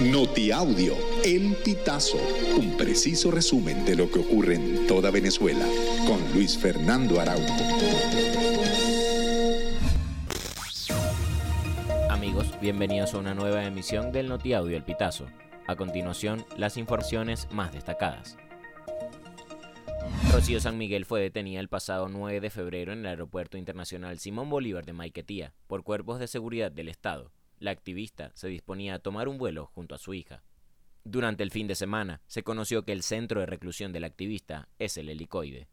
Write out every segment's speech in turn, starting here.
Notiaudio, El Pitazo, un preciso resumen de lo que ocurre en toda Venezuela, con Luis Fernando Araújo. Amigos, bienvenidos a una nueva emisión del Notiaudio, El Pitazo. A continuación, las informaciones más destacadas. Rocío San Miguel fue detenida el pasado 9 de febrero en el Aeropuerto Internacional Simón Bolívar de Maiquetía por cuerpos de seguridad del Estado la activista se disponía a tomar un vuelo junto a su hija. Durante el fin de semana se conoció que el centro de reclusión del activista es el helicoide.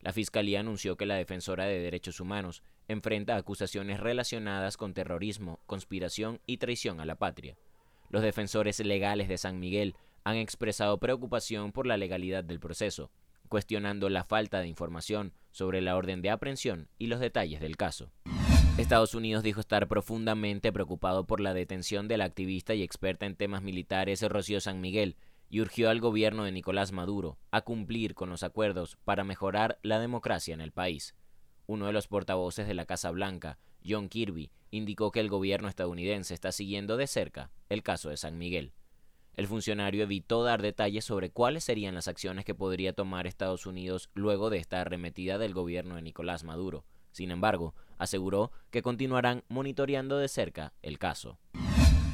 La Fiscalía anunció que la defensora de derechos humanos enfrenta acusaciones relacionadas con terrorismo, conspiración y traición a la patria. Los defensores legales de San Miguel han expresado preocupación por la legalidad del proceso, cuestionando la falta de información sobre la orden de aprehensión y los detalles del caso. Estados Unidos dijo estar profundamente preocupado por la detención de la activista y experta en temas militares Rocío San Miguel y urgió al gobierno de Nicolás Maduro a cumplir con los acuerdos para mejorar la democracia en el país. Uno de los portavoces de la Casa Blanca, John Kirby, indicó que el gobierno estadounidense está siguiendo de cerca el caso de San Miguel. El funcionario evitó dar detalles sobre cuáles serían las acciones que podría tomar Estados Unidos luego de esta arremetida del gobierno de Nicolás Maduro. Sin embargo, aseguró que continuarán monitoreando de cerca el caso.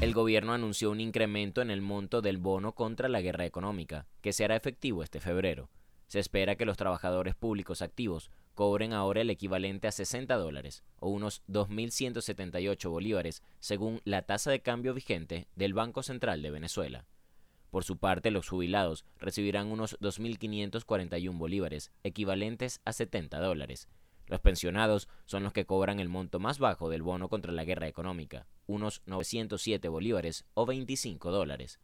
El gobierno anunció un incremento en el monto del bono contra la guerra económica, que se hará efectivo este febrero. Se espera que los trabajadores públicos activos cobren ahora el equivalente a 60 dólares, o unos 2.178 bolívares, según la tasa de cambio vigente del Banco Central de Venezuela. Por su parte, los jubilados recibirán unos 2.541 bolívares, equivalentes a 70 dólares, los pensionados son los que cobran el monto más bajo del bono contra la guerra económica, unos 907 bolívares o 25 dólares.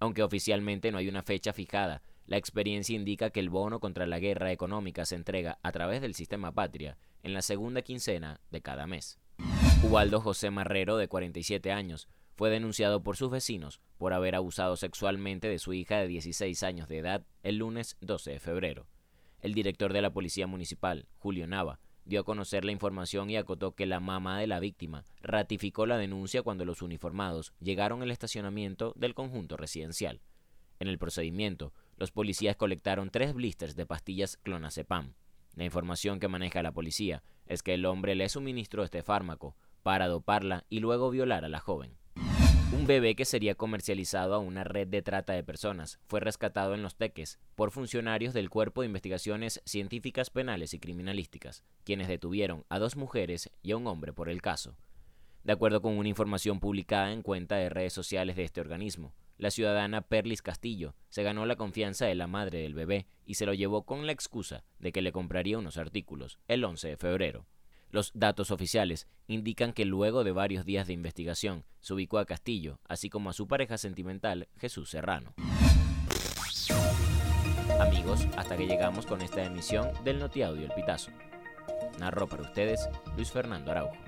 Aunque oficialmente no hay una fecha fijada, la experiencia indica que el bono contra la guerra económica se entrega a través del sistema Patria en la segunda quincena de cada mes. Ubaldo José Marrero, de 47 años, fue denunciado por sus vecinos por haber abusado sexualmente de su hija de 16 años de edad el lunes 12 de febrero. El director de la Policía Municipal, Julio Nava, dio a conocer la información y acotó que la mamá de la víctima ratificó la denuncia cuando los uniformados llegaron al estacionamiento del conjunto residencial. En el procedimiento, los policías colectaron tres blisters de pastillas clonazepam. La información que maneja la policía es que el hombre le suministró este fármaco para doparla y luego violar a la joven. Un bebé que sería comercializado a una red de trata de personas fue rescatado en Los Teques por funcionarios del Cuerpo de Investigaciones Científicas Penales y Criminalísticas, quienes detuvieron a dos mujeres y a un hombre por el caso. De acuerdo con una información publicada en cuenta de redes sociales de este organismo, la ciudadana Perlis Castillo se ganó la confianza de la madre del bebé y se lo llevó con la excusa de que le compraría unos artículos el 11 de febrero. Los datos oficiales indican que luego de varios días de investigación se ubicó a Castillo, así como a su pareja sentimental, Jesús Serrano. Amigos, hasta que llegamos con esta emisión del Notiaudio El Pitazo. Narró para ustedes Luis Fernando Araujo.